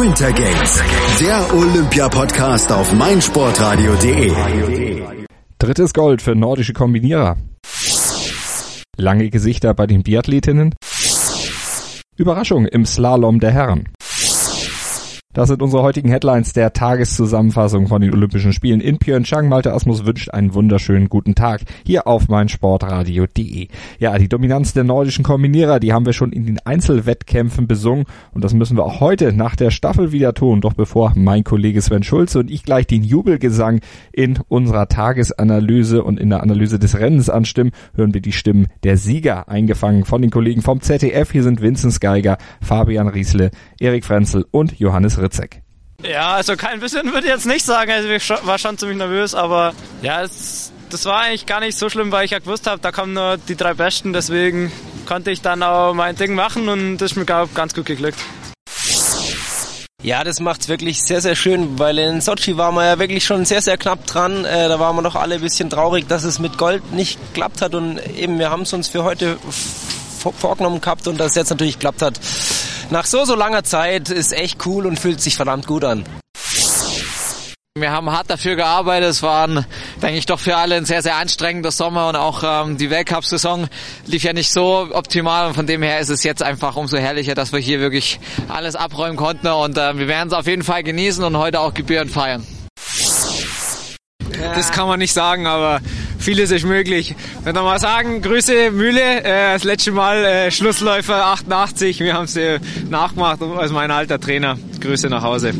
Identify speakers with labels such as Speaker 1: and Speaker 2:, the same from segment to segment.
Speaker 1: Winter Games, der Olympia-Podcast auf meinsportradio.de.
Speaker 2: Drittes Gold für nordische Kombinierer. Lange Gesichter bei den Biathletinnen. Überraschung im Slalom der Herren. Das sind unsere heutigen Headlines der Tageszusammenfassung von den Olympischen Spielen in Pyeongchang. Malte Asmus wünscht einen wunderschönen guten Tag hier auf meinsportradio.de. Ja, die Dominanz der nordischen Kombinierer, die haben wir schon in den Einzelwettkämpfen besungen und das müssen wir auch heute nach der Staffel wieder tun. Doch bevor mein Kollege Sven Schulze und ich gleich den Jubelgesang in unserer Tagesanalyse und in der Analyse des Rennens anstimmen, hören wir die Stimmen der Sieger eingefangen von den Kollegen vom ZDF. Hier sind Vinzenz Geiger, Fabian Riesle, Erik Frenzel und Johannes Ritzek.
Speaker 3: Ja, also kein bisschen würde ich jetzt nicht sagen. Also ich war schon ziemlich nervös, aber ja, es, das war eigentlich gar nicht so schlimm, weil ich ja gewusst habe, da kommen nur die drei Besten. Deswegen konnte ich dann auch mein Ding machen und das ist mir glaub, ganz gut geglückt.
Speaker 4: Ja, das macht's wirklich sehr, sehr schön, weil in Sochi waren wir ja wirklich schon sehr, sehr knapp dran. Äh, da waren wir doch alle ein bisschen traurig, dass es mit Gold nicht geklappt hat. Und eben, wir haben es uns für heute vorgenommen gehabt und das jetzt natürlich geklappt hat. Nach so, so langer Zeit ist echt cool und fühlt sich verdammt gut an.
Speaker 5: Wir haben hart dafür gearbeitet. Es war, denke ich, doch für alle ein sehr, sehr anstrengender Sommer und auch ähm, die Weltcup-Saison lief ja nicht so optimal und von dem her ist es jetzt einfach umso herrlicher, dass wir hier wirklich alles abräumen konnten und äh, wir werden es auf jeden Fall genießen und heute auch gebührend feiern.
Speaker 6: Das kann man nicht sagen, aber vieles ist möglich. Wenn wir mal sagen, Grüße Mühle, äh, das letzte Mal äh, Schlussläufer 88, wir haben es äh, nachgemacht als mein alter Trainer. Grüße nach Hause.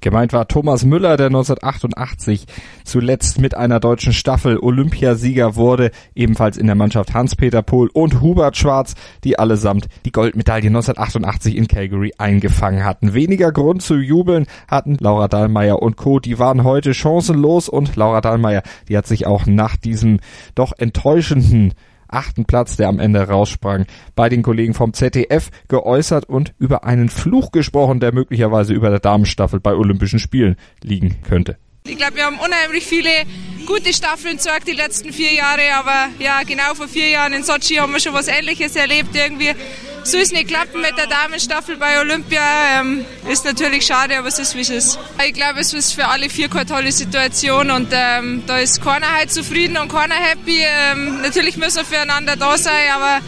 Speaker 2: Gemeint war Thomas Müller, der 1988 zuletzt mit einer deutschen Staffel Olympiasieger wurde, ebenfalls in der Mannschaft Hans-Peter Pohl und Hubert Schwarz, die allesamt die Goldmedaille 1988 in Calgary eingefangen hatten. Weniger Grund zu jubeln hatten Laura Dahlmeier und Co. Die waren heute chancenlos und Laura Dahlmeier, die hat sich auch nach diesem doch enttäuschenden achten Platz, der am Ende raussprang, bei den Kollegen vom ZDF geäußert und über einen Fluch gesprochen, der möglicherweise über der Damenstaffel bei Olympischen Spielen liegen könnte.
Speaker 7: Ich glaube, wir haben unheimlich viele gute Staffeln gesagt die letzten vier Jahre, aber ja, genau vor vier Jahren in Sochi haben wir schon was Ähnliches erlebt. Irgendwie so ist nicht klappen mit der Damenstaffel bei Olympia. Ähm, ist natürlich schade, aber es ist wie es ist. Ich glaube, es ist für alle vier keine tolle Situation und ähm, da ist keiner halt zufrieden und keiner happy. Ähm, natürlich müssen wir füreinander da sein, aber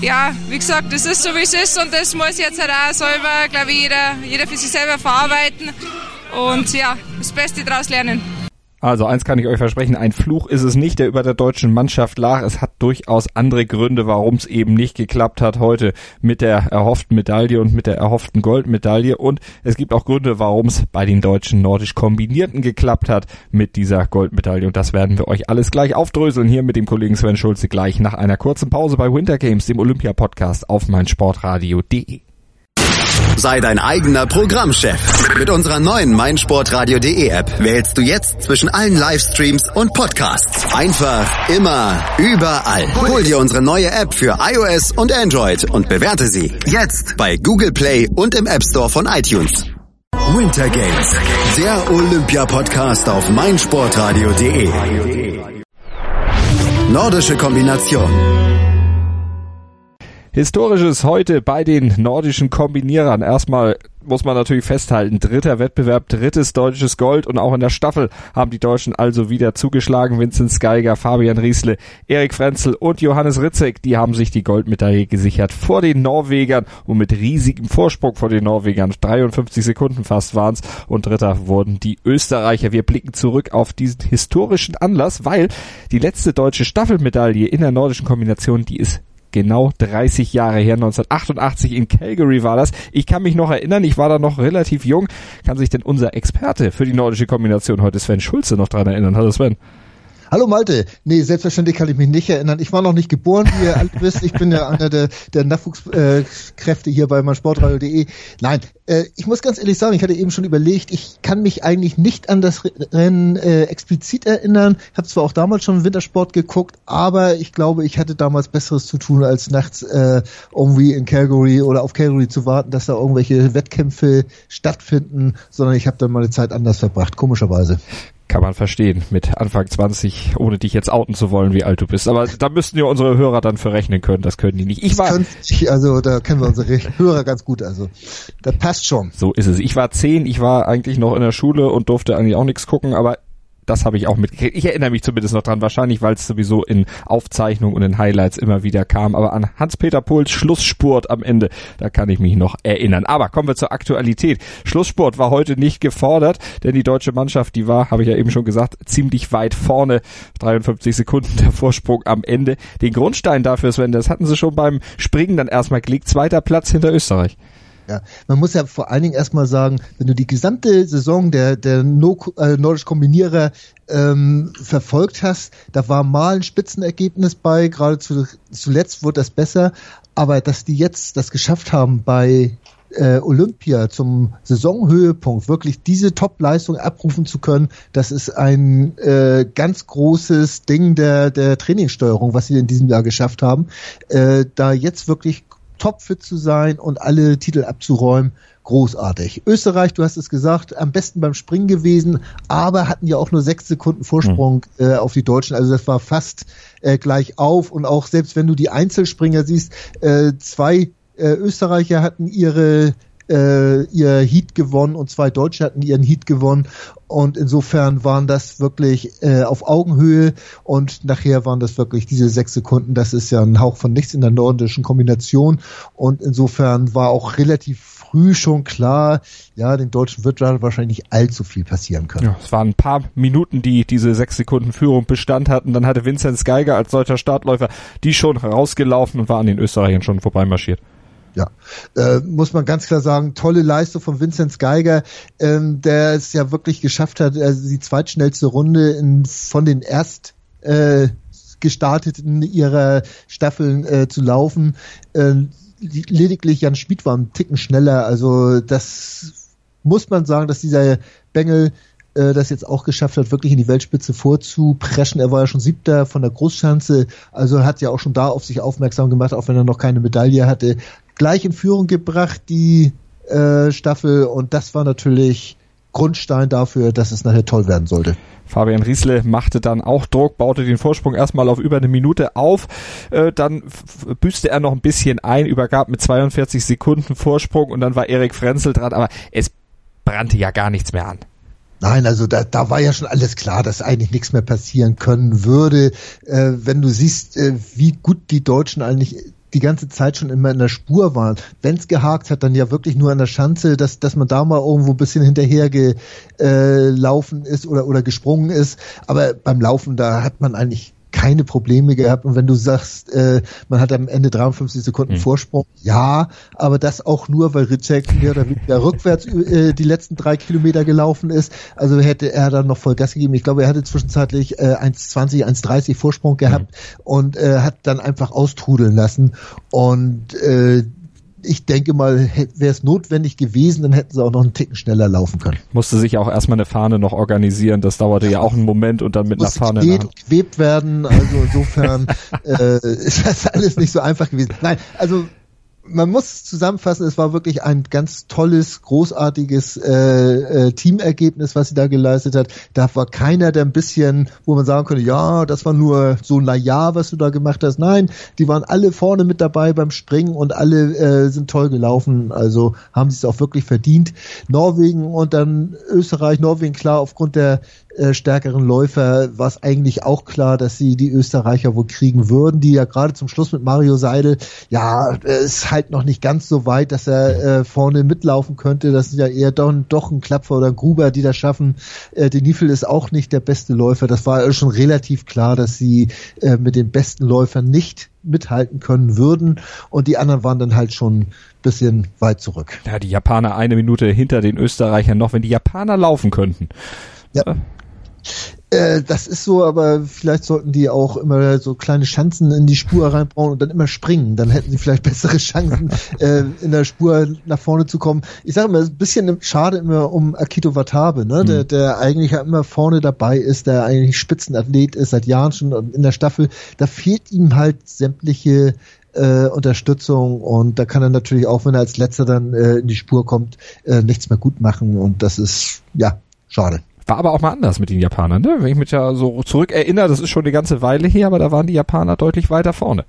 Speaker 7: ja, wie gesagt, es ist so wie es ist und das muss jetzt halt auch selber, glaube ich, jeder, jeder für sich selber verarbeiten und ja, das Beste daraus lernen.
Speaker 2: Also eins kann ich euch versprechen, ein Fluch ist es nicht, der über der deutschen Mannschaft lag. Es hat durchaus andere Gründe, warum es eben nicht geklappt hat heute mit der erhofften Medaille und mit der erhofften Goldmedaille. Und es gibt auch Gründe, warum es bei den deutschen nordisch Kombinierten geklappt hat mit dieser Goldmedaille. Und das werden wir euch alles gleich aufdröseln hier mit dem Kollegen Sven Schulze gleich nach einer kurzen Pause bei Winter Games, dem Olympia-Podcast auf meinsportradio.de.
Speaker 1: Sei dein eigener Programmchef. Mit unserer neuen meinsportradio.de App wählst du jetzt zwischen allen Livestreams und Podcasts. Einfach, immer, überall. Hol dir unsere neue App für iOS und Android und bewerte sie jetzt bei Google Play und im App Store von iTunes. Winter Games, der Olympia-Podcast auf meinsportradio.de. Nordische Kombination.
Speaker 2: Historisches heute bei den nordischen Kombinierern. Erstmal muss man natürlich festhalten, dritter Wettbewerb, drittes deutsches Gold und auch in der Staffel haben die Deutschen also wieder zugeschlagen. Vincent Geiger, Fabian Riesle, Erik Frenzel und Johannes Ritzek, die haben sich die Goldmedaille gesichert vor den Norwegern und mit riesigem Vorsprung vor den Norwegern. 53 Sekunden fast waren's und dritter wurden die Österreicher. Wir blicken zurück auf diesen historischen Anlass, weil die letzte deutsche Staffelmedaille in der nordischen Kombination, die ist genau 30 Jahre her, 1988 in Calgary war das. Ich kann mich noch erinnern, ich war da noch relativ jung. Kann sich denn unser Experte für die nordische Kombination heute Sven Schulze noch dran erinnern? Hallo Sven.
Speaker 8: Hallo Malte. Nee, selbstverständlich kann ich mich nicht erinnern. Ich war noch nicht geboren, wie ihr alt wisst. Ich bin ja einer der, der Nachwuchskräfte hier bei meinsportradio.de. Nein, äh, ich muss ganz ehrlich sagen, ich hatte eben schon überlegt, ich kann mich eigentlich nicht an das Rennen äh, explizit erinnern. Habe zwar auch damals schon Wintersport geguckt, aber ich glaube, ich hatte damals Besseres zu tun, als nachts äh, irgendwie in Calgary oder auf Calgary zu warten, dass da irgendwelche Wettkämpfe stattfinden, sondern ich habe dann meine Zeit anders verbracht, komischerweise.
Speaker 2: Kann man verstehen, mit Anfang 20, ohne dich jetzt outen zu wollen, wie alt du bist. Aber da müssten ja unsere Hörer dann für rechnen können, das können die nicht.
Speaker 8: Ich war, also da kennen wir unsere Hörer ganz gut, also das passt schon.
Speaker 2: So ist es. Ich war zehn, ich war eigentlich noch in der Schule und durfte eigentlich auch nichts gucken, aber das habe ich auch mitgekriegt. Ich erinnere mich zumindest noch dran, wahrscheinlich, weil es sowieso in Aufzeichnungen und in Highlights immer wieder kam. Aber an Hans-Peter Puls Schlussspurt am Ende, da kann ich mich noch erinnern. Aber kommen wir zur Aktualität. Schlussspurt war heute nicht gefordert, denn die deutsche Mannschaft, die war, habe ich ja eben schon gesagt, ziemlich weit vorne. 53 Sekunden der Vorsprung am Ende. Den Grundstein dafür, Sven, das hatten sie schon beim Springen dann erstmal gelegt. Zweiter Platz hinter Österreich.
Speaker 8: Ja, man muss ja vor allen Dingen erstmal sagen, wenn du die gesamte Saison der, der no, äh, Nordisch Kombinierer ähm, verfolgt hast, da war mal ein Spitzenergebnis bei, gerade zu, zuletzt wurde das besser, aber dass die jetzt das geschafft haben bei äh, Olympia zum Saisonhöhepunkt wirklich diese Top-Leistung abrufen zu können, das ist ein äh, ganz großes Ding der, der Trainingssteuerung, was sie in diesem Jahr geschafft haben. Äh, da jetzt wirklich topfit zu sein und alle Titel abzuräumen. Großartig. Österreich, du hast es gesagt, am besten beim Springen gewesen, aber hatten ja auch nur sechs Sekunden Vorsprung mhm. äh, auf die Deutschen. Also das war fast äh, gleich auf. Und auch selbst wenn du die Einzelspringer siehst, äh, zwei äh, Österreicher hatten ihre äh, ihr Heat gewonnen und zwei Deutsche hatten ihren Heat gewonnen und insofern waren das wirklich äh, auf Augenhöhe und nachher waren das wirklich diese sechs Sekunden. Das ist ja ein Hauch von nichts in der nordischen Kombination und insofern war auch relativ früh schon klar, ja, den Deutschen wird wahrscheinlich nicht allzu viel passieren können. Ja,
Speaker 2: es waren ein paar Minuten, die diese sechs Sekunden Führung Bestand hatten. Dann hatte Vinzenz Geiger als deutscher Startläufer die schon rausgelaufen und war an den Österreichern schon vorbeimarschiert.
Speaker 8: Ja, äh, muss man ganz klar sagen, tolle Leistung von Vinzenz Geiger, ähm, der es ja wirklich geschafft hat, also die zweitschnellste Runde in, von den erst äh, gestarteten ihrer Staffeln äh, zu laufen. Äh, lediglich Jan Schmid war ein Ticken schneller, also das muss man sagen, dass dieser Bengel äh, das jetzt auch geschafft hat, wirklich in die Weltspitze vorzupreschen. Er war ja schon siebter von der Großschanze, also hat ja auch schon da auf sich aufmerksam gemacht, auch wenn er noch keine Medaille hatte gleich in Führung gebracht, die äh, Staffel. Und das war natürlich Grundstein dafür, dass es nachher toll werden sollte.
Speaker 2: Fabian Riesle machte dann auch Druck, baute den Vorsprung erstmal auf über eine Minute auf, äh, dann büßte er noch ein bisschen ein, übergab mit 42 Sekunden Vorsprung und dann war Erik Frenzel dran, aber es brannte ja gar nichts mehr an.
Speaker 8: Nein, also da, da war ja schon alles klar, dass eigentlich nichts mehr passieren können würde. Äh, wenn du siehst, äh, wie gut die Deutschen eigentlich die ganze Zeit schon immer in der Spur waren. Wenn es gehakt hat, dann ja wirklich nur an der Schanze, dass, dass man da mal irgendwo ein bisschen hinterher gelaufen äh, ist oder, oder gesprungen ist. Aber beim Laufen, da hat man eigentlich keine Probleme gehabt. Und wenn du sagst, äh, man hat am Ende 53 Sekunden mhm. Vorsprung, ja, aber das auch nur, weil Ritschek mehr oder weniger rückwärts äh, die letzten drei Kilometer gelaufen ist. Also hätte er dann noch voll Gas gegeben. Ich glaube, er hatte zwischenzeitlich äh, 1,20, 1,30 Vorsprung gehabt mhm. und äh, hat dann einfach austrudeln lassen. Und äh, ich denke mal, wäre es notwendig gewesen, dann hätten sie auch noch einen Ticken schneller laufen können.
Speaker 2: Musste sich auch erstmal eine Fahne noch organisieren, das dauerte ja auch einen Moment und dann mit einer Fahne.
Speaker 8: Musste gewebt werden, also insofern äh, ist das alles nicht so einfach gewesen. Nein, also man muss zusammenfassen, es war wirklich ein ganz tolles, großartiges äh, äh, Teamergebnis, was sie da geleistet hat. Da war keiner, der ein bisschen, wo man sagen könnte, ja, das war nur so na ja, was du da gemacht hast. Nein, die waren alle vorne mit dabei beim Springen und alle äh, sind toll gelaufen. Also haben sie es auch wirklich verdient. Norwegen und dann Österreich, Norwegen klar aufgrund der äh, stärkeren Läufer war es eigentlich auch klar, dass sie die Österreicher wohl kriegen würden, die ja gerade zum Schluss mit Mario Seidel, ja, ist halt noch nicht ganz so weit, dass er äh, vorne mitlaufen könnte. Das ist ja eher doch, doch ein Klapfer oder ein Gruber, die das schaffen. Äh, Denifel ist auch nicht der beste Läufer. Das war schon relativ klar, dass sie äh, mit den besten Läufern nicht mithalten können würden und die anderen waren dann halt schon bisschen weit zurück.
Speaker 2: Ja, die Japaner eine Minute hinter den Österreichern noch, wenn die Japaner laufen könnten.
Speaker 8: Ja. Äh, das ist so, aber vielleicht sollten die auch immer so kleine Schanzen in die Spur reinbauen und dann immer springen. Dann hätten sie vielleicht bessere Chancen, äh, in der Spur nach vorne zu kommen. Ich sage immer, ein bisschen schade immer um Akito Watabe, ne? Mhm. Der, der eigentlich ja immer vorne dabei ist, der eigentlich Spitzenathlet ist, seit Jahren schon in der Staffel. Da fehlt ihm halt sämtliche äh, Unterstützung und da kann er natürlich auch, wenn er als letzter dann äh, in die Spur kommt, äh, nichts mehr gut machen und das ist ja schade.
Speaker 2: War aber auch mal anders mit den Japanern, ne? Wenn ich mich ja so zurück erinnere, das ist schon eine ganze Weile her, aber da waren die Japaner deutlich weiter vorne.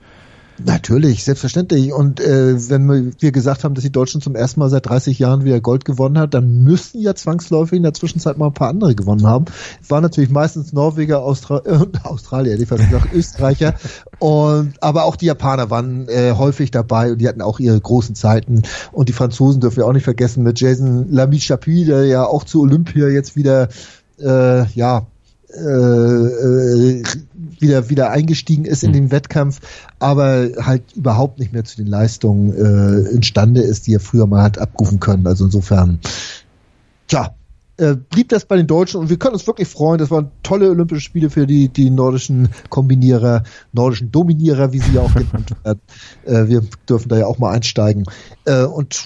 Speaker 8: Natürlich, selbstverständlich. Und äh, wenn wir gesagt haben, dass die Deutschen zum ersten Mal seit 30 Jahren wieder Gold gewonnen hat, dann müssten ja zwangsläufig in der Zwischenzeit mal ein paar andere gewonnen haben. Es waren natürlich meistens Norweger, Austra äh, Australier, die gesagt Österreicher. Und aber auch die Japaner waren äh, häufig dabei und die hatten auch ihre großen Zeiten. Und die Franzosen dürfen wir auch nicht vergessen mit Jason Lamy Chapuis, der ja auch zu Olympia jetzt wieder äh, ja äh, äh, wieder wieder eingestiegen ist in mhm. den Wettkampf, aber halt überhaupt nicht mehr zu den Leistungen äh, imstande ist, die er früher mal hat abrufen können. Also insofern, tja, äh, blieb das bei den Deutschen und wir können uns wirklich freuen. Das waren tolle Olympische Spiele für die, die nordischen Kombinierer, nordischen Dominierer, wie sie ja auch genannt werden. Äh, wir dürfen da ja auch mal einsteigen. Äh, und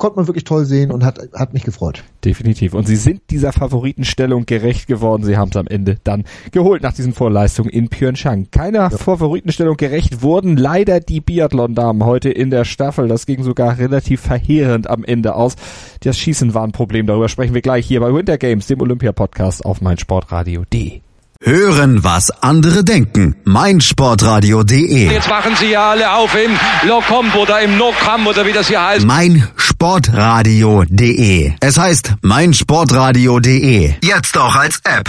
Speaker 8: konnte man wirklich toll sehen und hat, hat mich gefreut.
Speaker 2: Definitiv. Und sie sind dieser Favoritenstellung gerecht geworden. Sie haben es am Ende dann geholt nach diesen Vorleistungen in Pyeongchang. Keiner ja. Favoritenstellung gerecht wurden leider die Biathlon-Damen heute in der Staffel. Das ging sogar relativ verheerend am Ende aus. Das Schießen war ein Problem. Darüber sprechen wir gleich hier bei Winter Games, dem Olympia-Podcast auf meinsportradio.de.
Speaker 1: Hören, was andere denken. meinsportradio.de
Speaker 9: Jetzt machen sie ja alle auf im Lokomp oder im Nokam oder wie das hier heißt.
Speaker 1: meinsportradio.de Es heißt meinsportradio.de. Jetzt auch als App.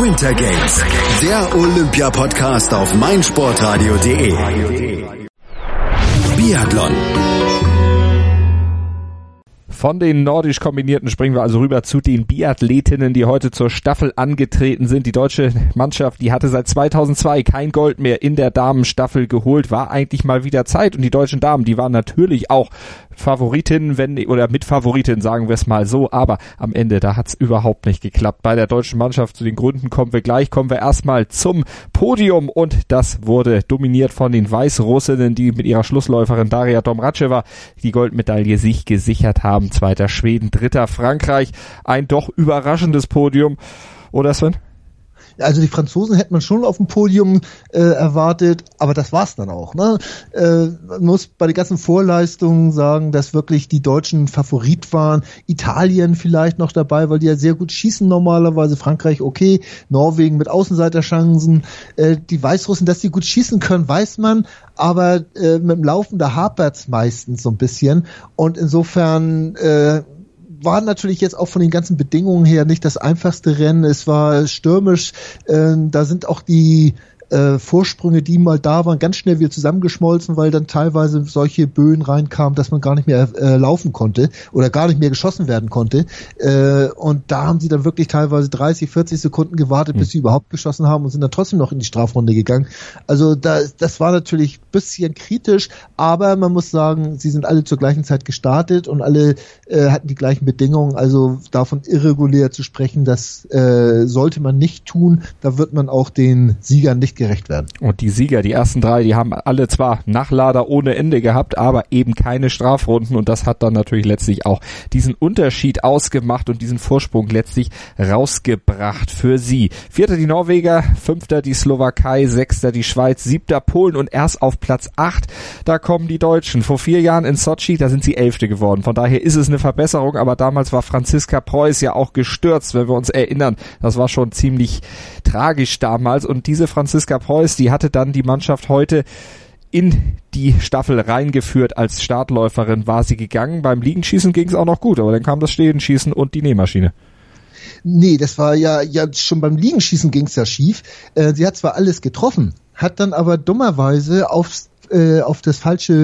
Speaker 1: Winter Games, der Olympia-Podcast auf meinsportradio.de. Biathlon.
Speaker 2: Von den nordisch kombinierten springen wir also rüber zu den Biathletinnen, die heute zur Staffel angetreten sind. Die deutsche Mannschaft, die hatte seit 2002 kein Gold mehr in der Damenstaffel geholt, war eigentlich mal wieder Zeit. Und die deutschen Damen, die waren natürlich auch Favoritin, wenn oder mit Favoritin, sagen wir es mal so, aber am Ende, da hat's überhaupt nicht geklappt. Bei der deutschen Mannschaft zu den Gründen kommen wir gleich, kommen wir erstmal zum Podium und das wurde dominiert von den Weißrussinnen, die mit ihrer Schlussläuferin Daria Domracheva die Goldmedaille sich gesichert haben. Zweiter Schweden, dritter Frankreich. Ein doch überraschendes Podium. Oder Sven?
Speaker 8: Also die Franzosen hätte man schon auf dem Podium äh, erwartet, aber das war's dann auch. Ne? Äh, man muss bei den ganzen Vorleistungen sagen, dass wirklich die Deutschen Favorit waren. Italien vielleicht noch dabei, weil die ja sehr gut schießen normalerweise. Frankreich okay, Norwegen mit Außenseiterchancen. Äh, die Weißrussen, dass die gut schießen können, weiß man, aber äh, mit dem Laufen da hapert's meistens so ein bisschen. Und insofern äh, war natürlich jetzt auch von den ganzen Bedingungen her nicht das einfachste Rennen. Es war stürmisch. Äh, da sind auch die äh, Vorsprünge, die mal da waren, ganz schnell wieder zusammengeschmolzen, weil dann teilweise solche Böen reinkamen, dass man gar nicht mehr äh, laufen konnte oder gar nicht mehr geschossen werden konnte. Äh, und da haben sie dann wirklich teilweise 30, 40 Sekunden gewartet, bis mhm. sie überhaupt geschossen haben und sind dann trotzdem noch in die Strafrunde gegangen. Also da, das war natürlich bisschen kritisch, aber man muss sagen, sie sind alle zur gleichen Zeit gestartet und alle äh, hatten die gleichen Bedingungen. Also davon irregulär zu sprechen, das äh, sollte man nicht tun. Da wird man auch den Siegern nicht gerecht werden.
Speaker 2: Und die Sieger, die ersten drei, die haben alle zwar Nachlader ohne Ende gehabt, aber eben keine Strafrunden und das hat dann natürlich letztlich auch diesen Unterschied ausgemacht und diesen Vorsprung letztlich rausgebracht für sie. Vierter die Norweger, fünfter die Slowakei, sechster die Schweiz, siebter Polen und erst auf Platz acht, da kommen die Deutschen. Vor vier Jahren in Sochi, da sind sie Elfte geworden. Von daher ist es eine Verbesserung, aber damals war Franziska Preuß ja auch gestürzt, wenn wir uns erinnern. Das war schon ziemlich tragisch damals und diese Franziska Franziska Preuß, die hatte dann die Mannschaft heute in die Staffel reingeführt als Startläuferin war sie gegangen. Beim Liegenschießen ging es auch noch gut, aber dann kam das Stehenschießen und die Nähmaschine.
Speaker 8: Nee, das war ja, ja schon beim Liegenschießen ging es ja schief. Äh, sie hat zwar alles getroffen, hat dann aber dummerweise aufs äh, auf das falsche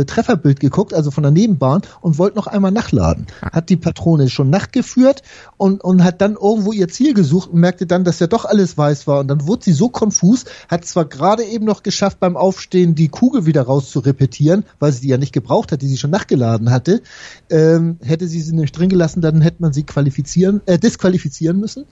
Speaker 8: äh, Trefferbild geguckt, also von der Nebenbahn und wollte noch einmal nachladen. Hat die Patrone schon nachgeführt und, und hat dann irgendwo ihr Ziel gesucht und merkte dann, dass ja doch alles weiß war und dann wurde sie so konfus, hat zwar gerade eben noch geschafft beim Aufstehen die Kugel wieder raus zu repetieren, weil sie die ja nicht gebraucht hat, die sie schon nachgeladen hatte. Ähm, hätte sie sie nicht drin gelassen, dann hätte man sie qualifizieren, äh, disqualifizieren müssen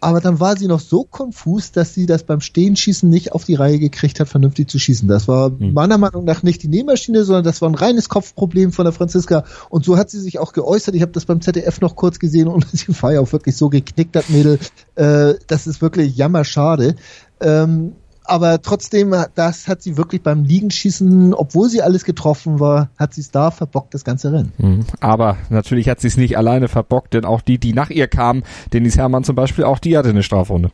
Speaker 8: aber dann war sie noch so konfus, dass sie das beim Stehenschießen nicht auf die Reihe gekriegt hat, vernünftig zu schießen. Das war hm. meiner Meinung nach nicht die Nähmaschine, sondern das war ein reines Kopfproblem von der Franziska. Und so hat sie sich auch geäußert. Ich habe das beim ZDF noch kurz gesehen und sie war ja auch wirklich so geknickt, das Mädel. Äh, das ist wirklich jammerschade. Ähm, aber trotzdem, das hat sie wirklich beim Liegenschießen, obwohl sie alles getroffen war, hat sie es da verbockt, das ganze Rennen.
Speaker 2: Mhm. Aber natürlich hat sie es nicht alleine verbockt, denn auch die, die nach ihr kamen, Denise Herrmann zum Beispiel, auch die hatte eine Strafrunde.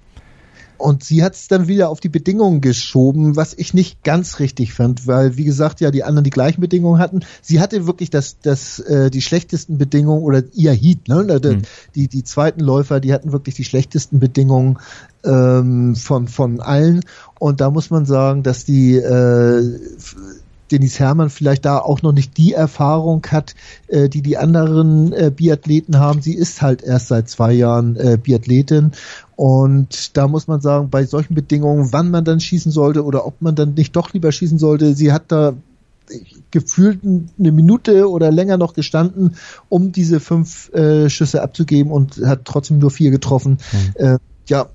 Speaker 8: Und sie hat es dann wieder auf die Bedingungen geschoben, was ich nicht ganz richtig fand, weil wie gesagt ja die anderen die gleichen Bedingungen hatten. Sie hatte wirklich das, das äh, die schlechtesten Bedingungen oder ihr Heat, ne? Mhm. Die, die zweiten Läufer, die hatten wirklich die schlechtesten Bedingungen ähm, von von allen. Und da muss man sagen, dass die äh, Denise Herrmann vielleicht da auch noch nicht die Erfahrung hat, äh, die die anderen äh, Biathleten haben. Sie ist halt erst seit zwei Jahren äh, Biathletin und da muss man sagen, bei solchen Bedingungen, wann man dann schießen sollte oder ob man dann nicht doch lieber schießen sollte, sie hat da gefühlt eine Minute oder länger noch gestanden, um diese fünf äh, Schüsse abzugeben und hat trotzdem nur vier getroffen. Mhm. Äh, ja,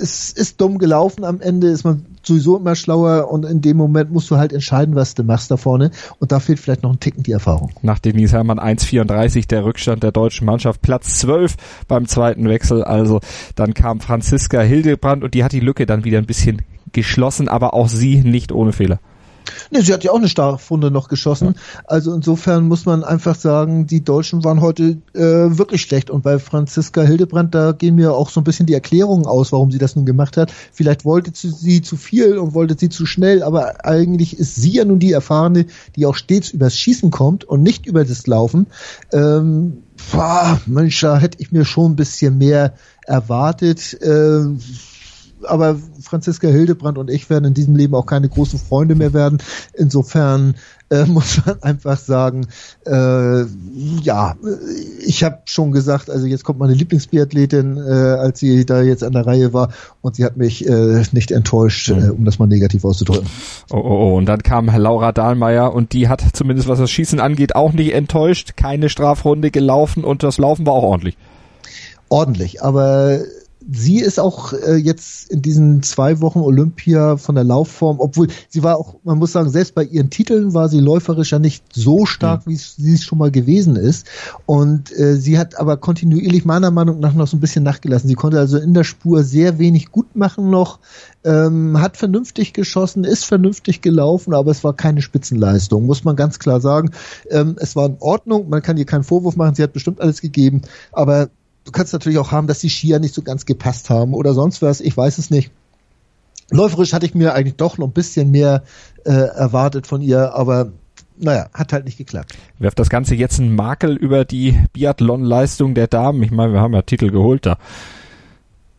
Speaker 8: es ist dumm gelaufen. Am Ende ist man sowieso immer schlauer und in dem Moment musst du halt entscheiden, was du machst da vorne. Und da fehlt vielleicht noch ein Ticken die Erfahrung.
Speaker 2: Nach Denise Herrmann 1,34 der Rückstand der deutschen Mannschaft, Platz 12 beim zweiten Wechsel. Also dann kam Franziska Hildebrand und die hat die Lücke dann wieder ein bisschen geschlossen, aber auch sie nicht ohne Fehler.
Speaker 8: Nee, sie hat ja auch eine Strafrunde noch geschossen. Also insofern muss man einfach sagen, die Deutschen waren heute äh, wirklich schlecht. Und bei Franziska Hildebrand, da gehen mir auch so ein bisschen die Erklärungen aus, warum sie das nun gemacht hat. Vielleicht wollte sie zu viel und wollte sie zu schnell, aber eigentlich ist sie ja nun die Erfahrene, die auch stets übers Schießen kommt und nicht über das Laufen. Ähm, boah, Mensch, da hätte ich mir schon ein bisschen mehr erwartet. Äh, aber Franziska Hildebrand und ich werden in diesem Leben auch keine großen Freunde mehr werden. Insofern äh, muss man einfach sagen, äh, ja, ich habe schon gesagt, also jetzt kommt meine Lieblingsbiathletin, äh, als sie da jetzt an der Reihe war und sie hat mich äh, nicht enttäuscht, äh, um das mal negativ auszudrücken.
Speaker 2: Oh, oh, oh, und dann kam Laura Dahlmeier und die hat zumindest was das Schießen angeht auch nicht enttäuscht, keine Strafrunde gelaufen und das Laufen war auch ordentlich.
Speaker 8: Ordentlich, aber sie ist auch äh, jetzt in diesen zwei Wochen Olympia von der Laufform, obwohl sie war auch, man muss sagen, selbst bei ihren Titeln war sie läuferisch ja nicht so stark, mhm. wie sie es schon mal gewesen ist. Und äh, sie hat aber kontinuierlich meiner Meinung nach noch so ein bisschen nachgelassen. Sie konnte also in der Spur sehr wenig gut machen noch, ähm, hat vernünftig geschossen, ist vernünftig gelaufen, aber es war keine Spitzenleistung, muss man ganz klar sagen. Ähm, es war in Ordnung, man kann ihr keinen Vorwurf machen, sie hat bestimmt alles gegeben, aber du kannst natürlich auch haben, dass die Skier nicht so ganz gepasst haben oder sonst was, ich weiß es nicht. Läuferisch hatte ich mir eigentlich doch noch ein bisschen mehr äh, erwartet von ihr, aber naja, hat halt nicht geklappt.
Speaker 2: Werft das Ganze jetzt einen Makel über die Biathlon-Leistung der Damen? Ich meine, wir haben ja Titel geholt da.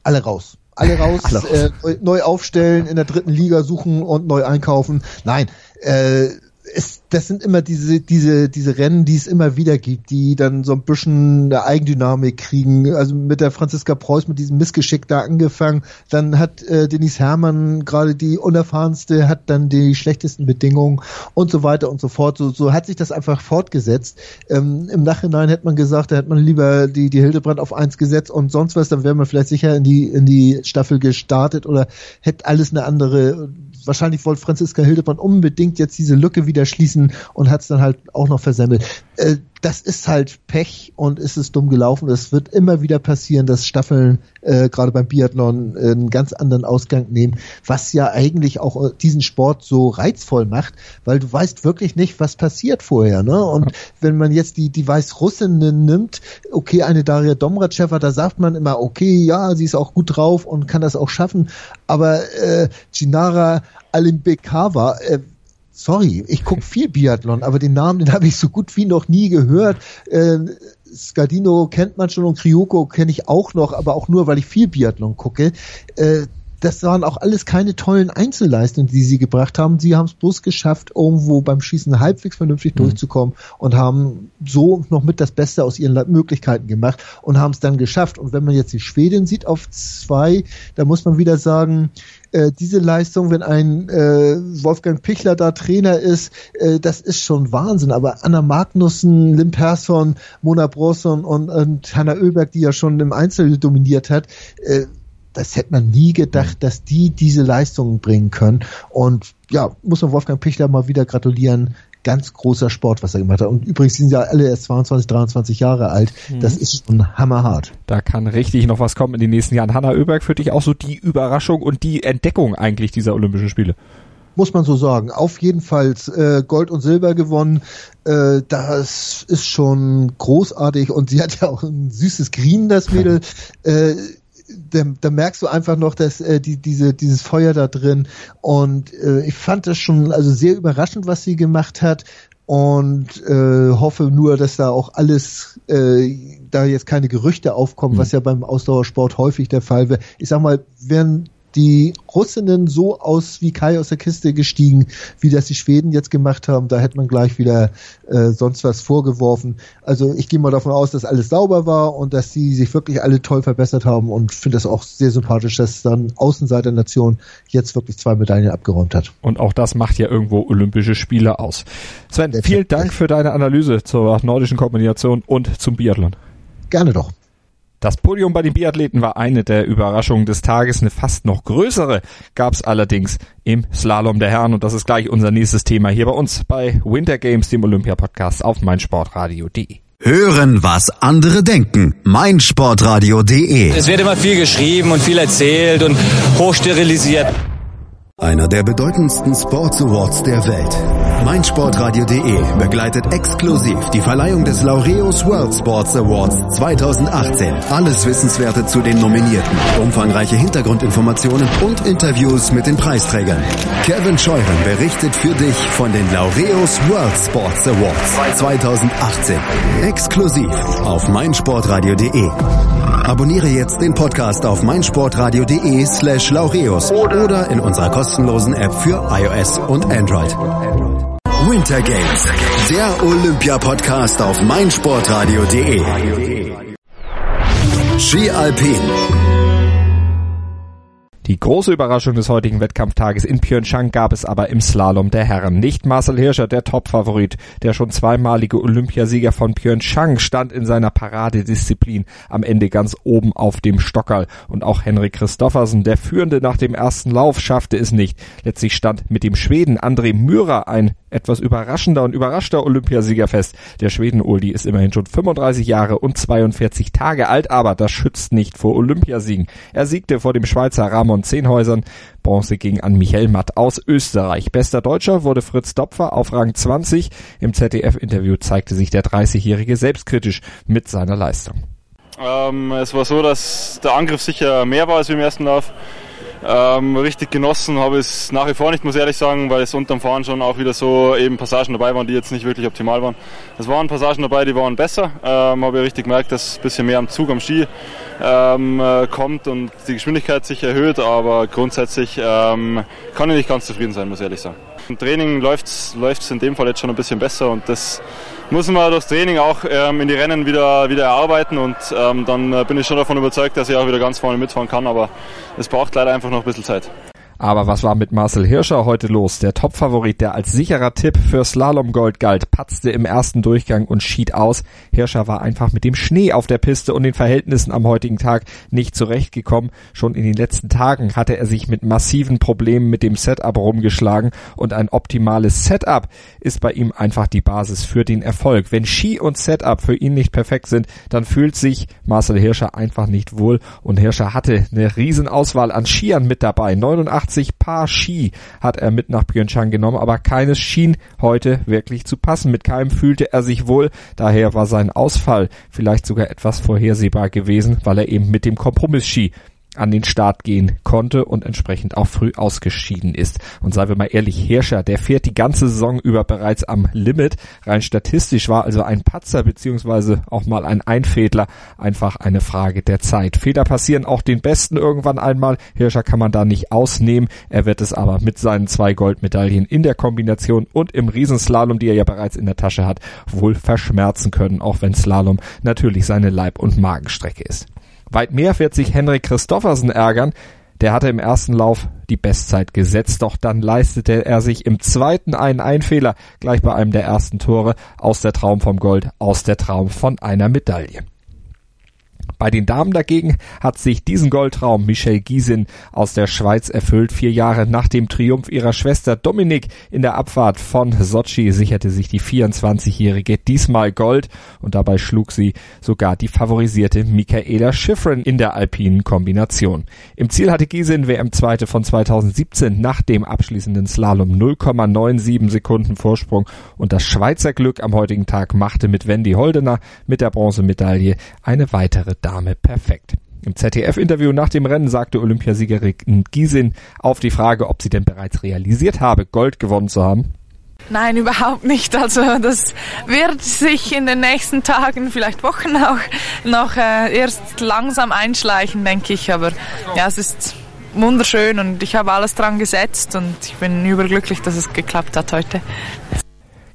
Speaker 8: Alle raus. Alle raus, Alle raus. Äh, neu aufstellen, in der dritten Liga suchen und neu einkaufen. Nein, äh, es, das sind immer diese, diese, diese Rennen, die es immer wieder gibt, die dann so ein bisschen eine Eigendynamik kriegen. Also mit der Franziska Preuß, mit diesem Missgeschick da angefangen. Dann hat äh, Denise Herrmann gerade die unerfahrenste, hat dann die schlechtesten Bedingungen und so weiter und so fort. So, so hat sich das einfach fortgesetzt. Ähm, Im Nachhinein hätte man gesagt, da hätte man lieber die, die Hildebrand auf eins gesetzt und sonst was, dann wäre man vielleicht sicher in die, in die Staffel gestartet oder hätte alles eine andere wahrscheinlich wollte Franziska Hildebrand unbedingt jetzt diese Lücke wieder schließen und hat es dann halt auch noch versemmelt. Äh, das ist halt Pech und ist es dumm gelaufen. Es wird immer wieder passieren, dass Staffeln äh, gerade beim Biathlon äh, einen ganz anderen Ausgang nehmen, was ja eigentlich auch äh, diesen Sport so reizvoll macht, weil du weißt wirklich nicht, was passiert vorher. Ne? Und wenn man jetzt die, die Weißrussinnen nimmt, okay, eine Daria Domracheva, da sagt man immer, okay, ja, sie ist auch gut drauf und kann das auch schaffen, aber äh, Ginara Alimbekava, äh, sorry, ich gucke viel Biathlon, aber den Namen, den habe ich so gut wie noch nie gehört. Äh, Scardino kennt man schon und Kryoko kenne ich auch noch, aber auch nur, weil ich viel Biathlon gucke. Äh, das waren auch alles keine tollen Einzelleistungen, die sie gebracht haben. Sie haben es bloß geschafft, irgendwo beim Schießen halbwegs vernünftig mhm. durchzukommen und haben so noch mit das Beste aus ihren Möglichkeiten gemacht und haben es dann geschafft. Und wenn man jetzt die Schwedin sieht auf zwei, da muss man wieder sagen, äh, diese Leistung, wenn ein äh, Wolfgang Pichler da Trainer ist, äh, das ist schon Wahnsinn. Aber Anna Magnussen, Lim Persson, Mona Brosson und, und Hanna Oeberg, die ja schon im Einzel dominiert hat, äh, das hätte man nie gedacht, dass die diese Leistungen bringen können. Und ja, muss man Wolfgang Pichler mal wieder gratulieren. Ganz großer Sport, was er gemacht hat. Und übrigens sind ja alle erst 22, 23 Jahre alt. Mhm. Das ist schon hammerhart.
Speaker 2: Da kann richtig noch was kommen in den nächsten Jahren. Hanna Oeberg für dich auch so die Überraschung und die Entdeckung eigentlich dieser Olympischen Spiele
Speaker 8: muss man so sagen. Auf jeden Fall äh, Gold und Silber gewonnen. Äh, das ist schon großartig und sie hat ja auch ein süßes Green, das Mädel. Äh, da, da merkst du einfach noch, dass äh, die, diese, dieses Feuer da drin und äh, ich fand das schon also sehr überraschend, was sie gemacht hat und äh, hoffe nur, dass da auch alles, äh, da jetzt keine Gerüchte aufkommen, mhm. was ja beim Ausdauersport häufig der Fall wäre. Ich sag mal, wenn die Russinnen so aus wie Kai aus der Kiste gestiegen, wie das die Schweden jetzt gemacht haben. Da hätte man gleich wieder äh, sonst was vorgeworfen. Also ich gehe mal davon aus, dass alles sauber war und dass die sich wirklich alle toll verbessert haben und finde das auch sehr sympathisch, dass dann Außenseiter-Nation jetzt wirklich zwei Medaillen abgeräumt hat.
Speaker 2: Und auch das macht ja irgendwo Olympische Spiele aus. Sven, vielen Dank für deine Analyse zur nordischen Kombination und zum Biathlon.
Speaker 8: Gerne doch.
Speaker 2: Das Podium bei den Biathleten war eine der Überraschungen des Tages. Eine fast noch größere gab es allerdings im Slalom der Herren. Und das ist gleich unser nächstes Thema hier bei uns bei Winter Games, dem Olympia-Podcast auf meinsportradio.de.
Speaker 1: Hören, was andere denken. meinsportradio.de
Speaker 10: Es wird immer viel geschrieben und viel erzählt und hochsterilisiert.
Speaker 1: Einer der bedeutendsten Sports Awards der Welt. meinsportradio.de begleitet exklusiv die Verleihung des Laureus World Sports Awards 2018. Alles Wissenswerte zu den Nominierten, umfangreiche Hintergrundinformationen und Interviews mit den Preisträgern. Kevin Scheuren berichtet für dich von den Laureus World Sports Awards 2018. Exklusiv auf meinsportradio.de. Abonniere jetzt den Podcast auf meinsportradio.de slash laureus oder in unserer kostenlosen App für iOS und Android. Winter Games, der Olympia-Podcast auf meinsportradio.de. Ski Alpin.
Speaker 2: Die große Überraschung des heutigen Wettkampftages in Pyeongchang gab es aber im Slalom der Herren. Nicht Marcel Hirscher, der Topfavorit, der schon zweimalige Olympiasieger von Pyeongchang, stand in seiner Paradedisziplin am Ende ganz oben auf dem Stockerl. Und auch Henrik Christoffersen, der Führende nach dem ersten Lauf, schaffte es nicht. Letztlich stand mit dem Schweden André Mürer ein etwas überraschender und überraschter Olympiasieger fest. Der Schweden-Uldi ist immerhin schon 35 Jahre und 42 Tage alt, aber das schützt nicht vor Olympiasiegen. Er siegte vor dem Schweizer Ramon Zehnhäusern. Bronze ging an Michael Matt aus Österreich. Bester Deutscher wurde Fritz Dopfer auf Rang 20. Im ZDF-Interview zeigte sich der 30-Jährige selbstkritisch mit seiner Leistung.
Speaker 11: Ähm, es war so, dass der Angriff sicher mehr war als im ersten Lauf. Ähm, richtig genossen habe ich es nach wie vor nicht, muss ich ehrlich sagen, weil es unterm Fahren schon auch wieder so eben Passagen dabei waren, die jetzt nicht wirklich optimal waren. Es waren Passagen dabei, die waren besser. Ähm, habe ich richtig gemerkt, dass ein bisschen mehr am Zug, am Ski ähm, äh, kommt und die Geschwindigkeit sich erhöht, aber grundsätzlich ähm, kann ich nicht ganz zufrieden sein, muss ich ehrlich sagen. Im Training läuft es in dem Fall jetzt schon ein bisschen besser und das muss man durchs Training auch ähm, in die Rennen wieder, wieder erarbeiten und ähm, dann äh, bin ich schon davon überzeugt, dass ich auch wieder ganz vorne mitfahren kann, aber es braucht leider einfach noch ein bisschen Zeit.
Speaker 2: Aber was war mit Marcel Hirscher heute los? Der Topfavorit, der als sicherer Tipp für Slalomgold galt, patzte im ersten Durchgang und schied aus. Hirscher war einfach mit dem Schnee auf der Piste und den Verhältnissen am heutigen Tag nicht zurechtgekommen. Schon in den letzten Tagen hatte er sich mit massiven Problemen mit dem Setup rumgeschlagen und ein optimales Setup ist bei ihm einfach die Basis für den Erfolg. Wenn Ski und Setup für ihn nicht perfekt sind, dann fühlt sich Marcel Hirscher einfach nicht wohl und Hirscher hatte eine Riesenauswahl an Skiern mit dabei. 89 80 Paar Ski hat er mit nach Pyeongchang genommen, aber keines schien heute wirklich zu passen. Mit keinem fühlte er sich wohl, daher war sein Ausfall vielleicht sogar etwas vorhersehbar gewesen, weil er eben mit dem Kompromiss-Ski an den Start gehen konnte und entsprechend auch früh ausgeschieden ist. Und seien wir mal ehrlich, Hirscher, der fährt die ganze Saison über bereits am Limit. Rein statistisch war also ein Patzer beziehungsweise auch mal ein Einfädler einfach eine Frage der Zeit. Fehler passieren auch den Besten irgendwann einmal. Hirscher kann man da nicht ausnehmen. Er wird es aber mit seinen zwei Goldmedaillen in der Kombination und im Riesenslalom, die er ja bereits in der Tasche hat, wohl verschmerzen können, auch wenn Slalom natürlich seine Leib- und Magenstrecke ist. Weit mehr wird sich Henrik Christoffersen ärgern. Der hatte im ersten Lauf die Bestzeit gesetzt, doch dann leistete er sich im zweiten einen Einfehler, gleich bei einem der ersten Tore, aus der Traum vom Gold, aus der Traum von einer Medaille. Bei den Damen dagegen hat sich diesen Goldtraum Michelle Giesin aus der Schweiz erfüllt. Vier Jahre nach dem Triumph ihrer Schwester Dominik in der Abfahrt von Sochi sicherte sich die 24-Jährige diesmal Gold und dabei schlug sie sogar die favorisierte Michaela Schifrin in der alpinen Kombination. Im Ziel hatte Giesin WM-Zweite von 2017 nach dem abschließenden Slalom 0,97 Sekunden Vorsprung und das Schweizer Glück am heutigen Tag machte mit Wendy Holdener mit der Bronzemedaille eine weitere Dame Dame perfekt. Im ZDF-Interview nach dem Rennen sagte Olympiasiegerin Giesin auf die Frage, ob sie denn bereits realisiert habe, Gold gewonnen zu haben.
Speaker 12: Nein, überhaupt nicht. Also das wird sich in den nächsten Tagen, vielleicht Wochen auch, noch äh, erst langsam einschleichen, denke ich. Aber ja, es ist wunderschön und ich habe alles dran gesetzt und ich bin überglücklich, dass es geklappt hat heute.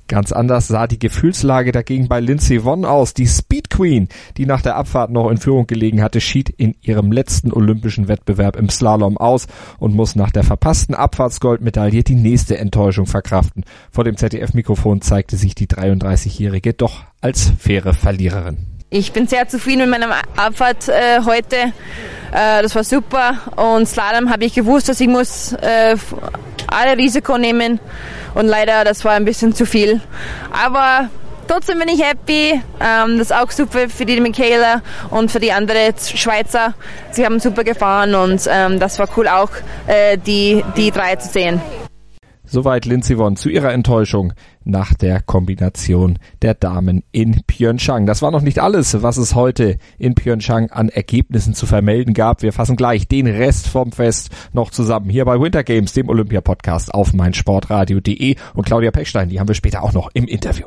Speaker 2: Ganz anders sah die Gefühlslage dagegen bei Lindsay Vonn aus. Die Speed Queen, die nach der Abfahrt noch in Führung gelegen hatte, schied in ihrem letzten olympischen Wettbewerb im Slalom aus und muss nach der verpassten Abfahrtsgoldmedaille die nächste Enttäuschung verkraften. Vor dem ZDF-Mikrofon zeigte sich die 33-Jährige doch als faire Verliererin.
Speaker 13: Ich bin sehr zufrieden mit meiner Abfahrt äh, heute. Äh, das war super. Und Slalom habe ich gewusst, dass ich muss äh, alle Risiko nehmen. Und leider, das war ein bisschen zu viel. Aber trotzdem bin ich happy. Ähm, das ist auch super für die Michaela und für die anderen Schweizer. Sie haben super gefahren und ähm, das war cool auch, äh, die, die drei zu sehen.
Speaker 2: Soweit Lindsey Vonn zu ihrer Enttäuschung nach der Kombination der Damen in Pyeongchang. Das war noch nicht alles, was es heute in Pyeongchang an Ergebnissen zu vermelden gab. Wir fassen gleich den Rest vom Fest noch zusammen hier bei Winter Games, dem Olympia-Podcast auf meinsportradio.de und Claudia Pechstein, die haben wir später auch noch im Interview.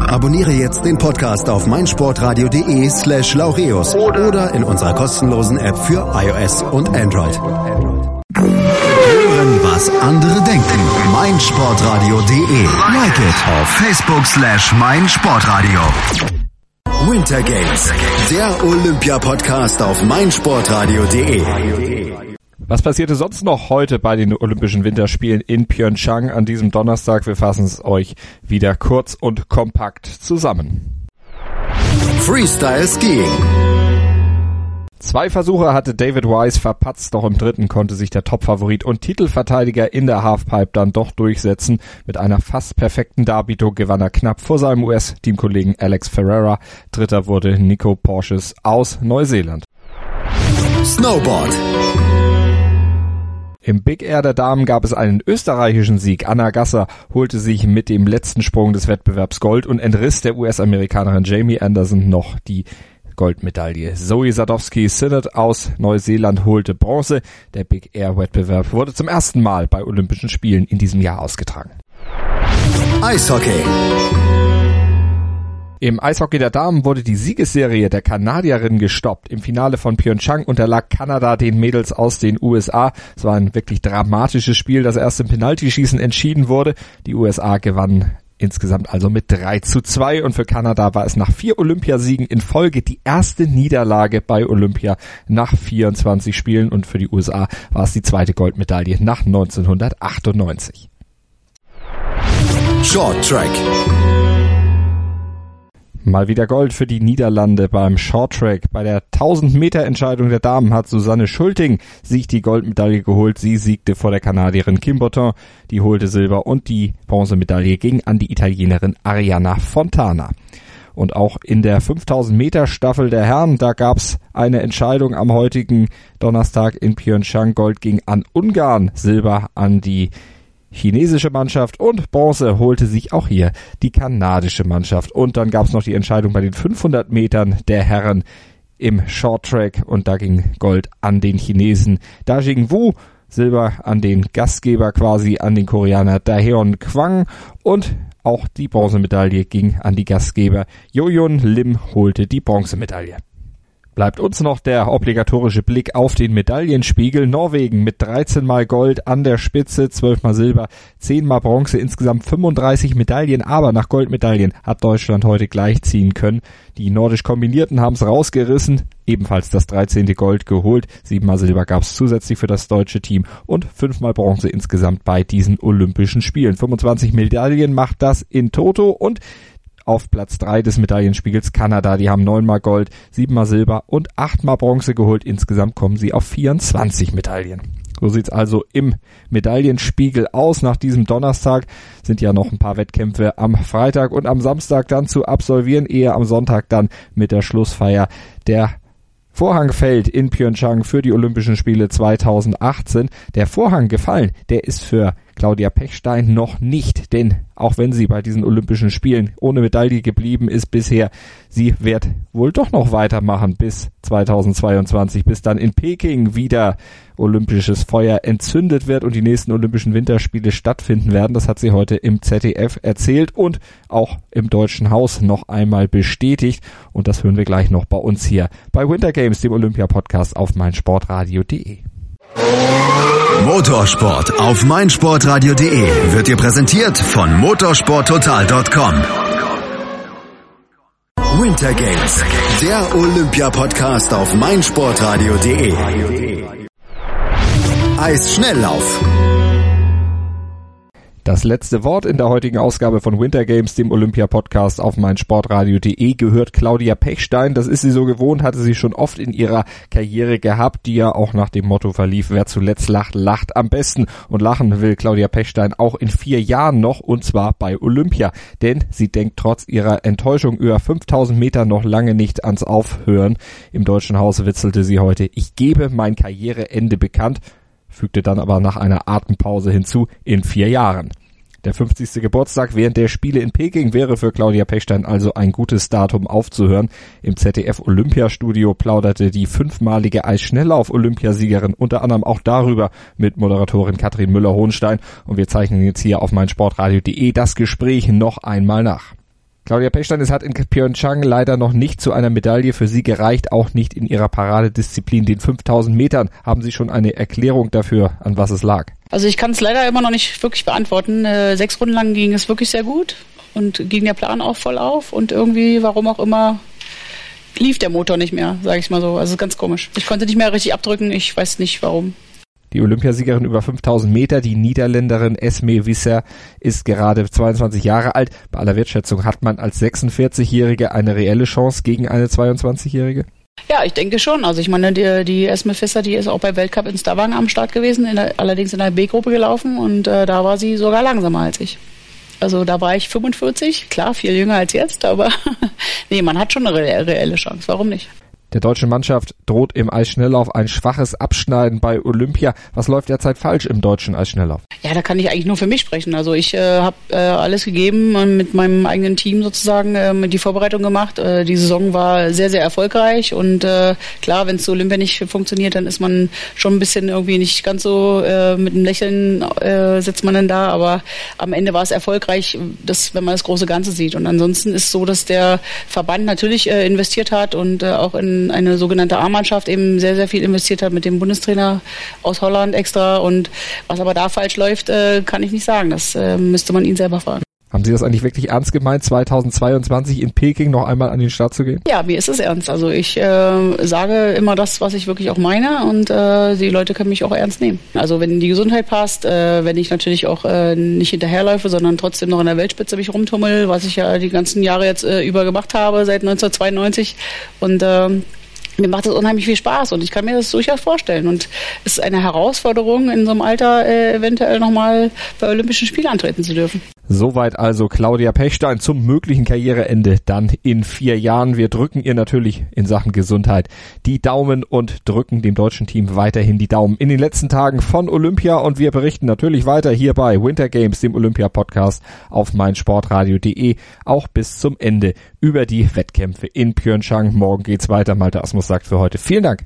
Speaker 1: Abonniere jetzt den Podcast auf meinsportradio.de slash laureus oder in unserer kostenlosen App für iOS und Android. Hören, was andere denken. meinsportradio.de. Like it auf Facebook slash meinsportradio. Winter Games, der Olympia-Podcast auf meinsportradio.de.
Speaker 2: Was passierte sonst noch heute bei den Olympischen Winterspielen in Pyeongchang an diesem Donnerstag? Wir fassen es euch wieder kurz und kompakt zusammen.
Speaker 1: Freestyle Skiing.
Speaker 2: Zwei Versuche hatte David Wise verpatzt, doch im dritten konnte sich der Topfavorit und Titelverteidiger in der Halfpipe dann doch durchsetzen. Mit einer fast perfekten Darbietung gewann er knapp vor seinem US-Teamkollegen Alex Ferreira. Dritter wurde Nico Porsches aus Neuseeland.
Speaker 1: Snowboard.
Speaker 2: Im Big Air der Damen gab es einen österreichischen Sieg. Anna Gasser holte sich mit dem letzten Sprung des Wettbewerbs Gold und entriss der US-Amerikanerin Jamie Anderson noch die Goldmedaille. Zoe Sadowski Synod aus Neuseeland holte Bronze. Der Big Air Wettbewerb wurde zum ersten Mal bei Olympischen Spielen in diesem Jahr ausgetragen.
Speaker 1: Eishockey.
Speaker 2: Im Eishockey der Damen wurde die Siegesserie der Kanadierinnen gestoppt. Im Finale von Pyeongchang unterlag Kanada den Mädels aus den USA. Es war ein wirklich dramatisches Spiel, das erst im Penaltyschießen entschieden wurde. Die USA gewannen insgesamt also mit 3 zu 2 und für Kanada war es nach vier Olympiasiegen in Folge die erste Niederlage bei Olympia nach 24 Spielen und für die USA war es die zweite Goldmedaille nach 1998.
Speaker 1: Short Track.
Speaker 2: Mal wieder Gold für die Niederlande beim Shorttrack. Bei der 1000 Meter Entscheidung der Damen hat Susanne Schulting sich die Goldmedaille geholt. Sie siegte vor der Kanadierin Kim Botton, die holte Silber und die Bronzemedaille ging an die Italienerin Arianna Fontana. Und auch in der 5000 Meter Staffel der Herren, da gab's eine Entscheidung am heutigen Donnerstag in Pyeongchang. Gold ging an Ungarn, Silber an die chinesische Mannschaft und Bronze holte sich auch hier die kanadische Mannschaft. Und dann gab es noch die Entscheidung bei den 500 Metern der Herren im Short Track und da ging Gold an den Chinesen Da Jing Wu, Silber an den Gastgeber quasi, an den Koreaner Daeon Kwang und auch die Bronzemedaille ging an die Gastgeber. Joyun Lim holte die Bronzemedaille. Bleibt uns noch der obligatorische Blick auf den Medaillenspiegel. Norwegen mit 13 mal Gold an der Spitze, 12 mal Silber, 10 mal Bronze, insgesamt 35 Medaillen. Aber nach Goldmedaillen hat Deutschland heute gleichziehen können. Die nordisch Kombinierten haben es rausgerissen, ebenfalls das 13. Gold geholt. 7 mal Silber gab es zusätzlich für das deutsche Team und 5 mal Bronze insgesamt bei diesen Olympischen Spielen. 25 Medaillen macht das in Toto und auf Platz 3 des Medaillenspiegels Kanada. Die haben neunmal Gold, siebenmal Silber und achtmal Bronze geholt. Insgesamt kommen sie auf 24 Medaillen. So sieht's also im Medaillenspiegel aus. Nach diesem Donnerstag sind ja noch ein paar Wettkämpfe am Freitag und am Samstag dann zu absolvieren, ehe am Sonntag dann mit der Schlussfeier der Vorhang fällt in Pyeongchang für die Olympischen Spiele 2018. Der Vorhang gefallen, der ist für Claudia Pechstein noch nicht, denn auch wenn sie bei diesen Olympischen Spielen ohne Medaille geblieben ist bisher, sie wird wohl doch noch weitermachen bis 2022, bis dann in Peking wieder olympisches Feuer entzündet wird und die nächsten Olympischen Winterspiele stattfinden werden. Das hat sie heute im ZDF erzählt und auch im Deutschen Haus noch einmal bestätigt. Und das hören wir gleich noch bei uns hier bei Winter Games, dem Olympia-Podcast auf meinsportradio.de.
Speaker 1: Motorsport auf meinsportradio.de wird dir präsentiert von motorsporttotal.com. Winter Games, der Olympia-Podcast auf meinsportradio.de. Eisschnelllauf.
Speaker 2: Das letzte Wort in der heutigen Ausgabe von Winter Games, dem Olympia-Podcast auf meinsportradio.de, gehört Claudia Pechstein. Das ist sie so gewohnt, hatte sie schon oft in ihrer Karriere gehabt, die ja auch nach dem Motto verlief, wer zuletzt lacht, lacht am besten. Und lachen will Claudia Pechstein auch in vier Jahren noch, und zwar bei Olympia. Denn sie denkt trotz ihrer Enttäuschung über 5000 Meter noch lange nicht ans Aufhören. Im Deutschen Haus witzelte sie heute, ich gebe mein Karriereende bekannt fügte dann aber nach einer Atempause hinzu, in vier Jahren. Der 50. Geburtstag während der Spiele in Peking wäre für Claudia Pechstein also ein gutes Datum aufzuhören. Im ZDF Olympiastudio plauderte die fünfmalige Eisschnelllauf-Olympiasiegerin unter anderem auch darüber mit Moderatorin Katrin Müller-Hohenstein und wir zeichnen jetzt hier auf meinsportradio.de das Gespräch noch einmal nach. Claudia Pechstein, es hat in Pyeongchang leider noch nicht zu einer Medaille für Sie gereicht, auch nicht in Ihrer Paradedisziplin, den 5000 Metern. Haben Sie schon eine Erklärung dafür, an was es lag?
Speaker 14: Also ich kann es leider immer noch nicht wirklich beantworten. Äh, sechs Runden lang ging es wirklich sehr gut und ging der Plan auch voll auf und irgendwie, warum auch immer, lief der Motor nicht mehr, sage ich mal so. Also ganz komisch. Ich konnte nicht mehr richtig abdrücken, ich weiß nicht warum.
Speaker 2: Die Olympiasiegerin über 5000 Meter, die Niederländerin Esme Visser, ist gerade 22 Jahre alt. Bei aller Wertschätzung hat man als 46-Jährige eine reelle Chance gegen eine 22-Jährige?
Speaker 14: Ja, ich denke schon. Also ich meine, die, die Esme Visser, die ist auch bei Weltcup in Stavanger am Start gewesen, in der, allerdings in der B-Gruppe gelaufen und äh, da war sie sogar langsamer als ich. Also da war ich 45, klar, viel jünger als jetzt, aber nee, man hat schon eine reelle Chance. Warum nicht?
Speaker 2: Der deutschen Mannschaft droht im Eisschnelllauf ein schwaches Abschneiden bei Olympia. Was läuft derzeit falsch im deutschen Eisschnelllauf?
Speaker 14: Ja, da kann ich eigentlich nur für mich sprechen. Also ich äh, habe äh, alles gegeben und mit meinem eigenen Team sozusagen äh, die Vorbereitung gemacht. Äh, die Saison war sehr, sehr erfolgreich und äh, klar, wenn es zu Olympia nicht funktioniert, dann ist man schon ein bisschen irgendwie nicht ganz so äh, mit einem Lächeln äh, sitzt man dann da, aber am Ende war es erfolgreich, das, wenn man das große Ganze sieht. Und ansonsten ist so, dass der Verband natürlich äh, investiert hat und äh, auch in eine sogenannte A-Mannschaft eben sehr, sehr viel investiert hat mit dem Bundestrainer aus Holland extra. Und was aber da falsch läuft, äh, kann ich nicht sagen. Das äh, müsste man ihn selber fragen.
Speaker 2: Haben Sie das eigentlich wirklich ernst gemeint, 2022 in Peking noch einmal an den Start zu gehen?
Speaker 14: Ja, mir ist es ernst. Also ich äh, sage immer das, was ich wirklich auch meine und äh, die Leute können mich auch ernst nehmen. Also wenn die Gesundheit passt, äh, wenn ich natürlich auch äh, nicht hinterherläufe, sondern trotzdem noch in der Weltspitze mich rumtummel, was ich ja die ganzen Jahre jetzt äh, über gemacht habe, seit 1992 und äh, mir macht das unheimlich viel Spaß und ich kann mir das durchaus vorstellen. Und es ist eine Herausforderung, in so einem Alter äh, eventuell nochmal bei Olympischen Spielen antreten zu dürfen.
Speaker 2: Soweit also Claudia Pechstein zum möglichen Karriereende dann in vier Jahren. Wir drücken ihr natürlich in Sachen Gesundheit die Daumen und drücken dem deutschen Team weiterhin die Daumen in den letzten Tagen von Olympia und wir berichten natürlich weiter hier bei Winter Games, dem Olympia Podcast auf meinsportradio.de auch bis zum Ende über die Wettkämpfe in Pyeongchang. Morgen geht's weiter. Malte Asmus sagt für heute vielen Dank.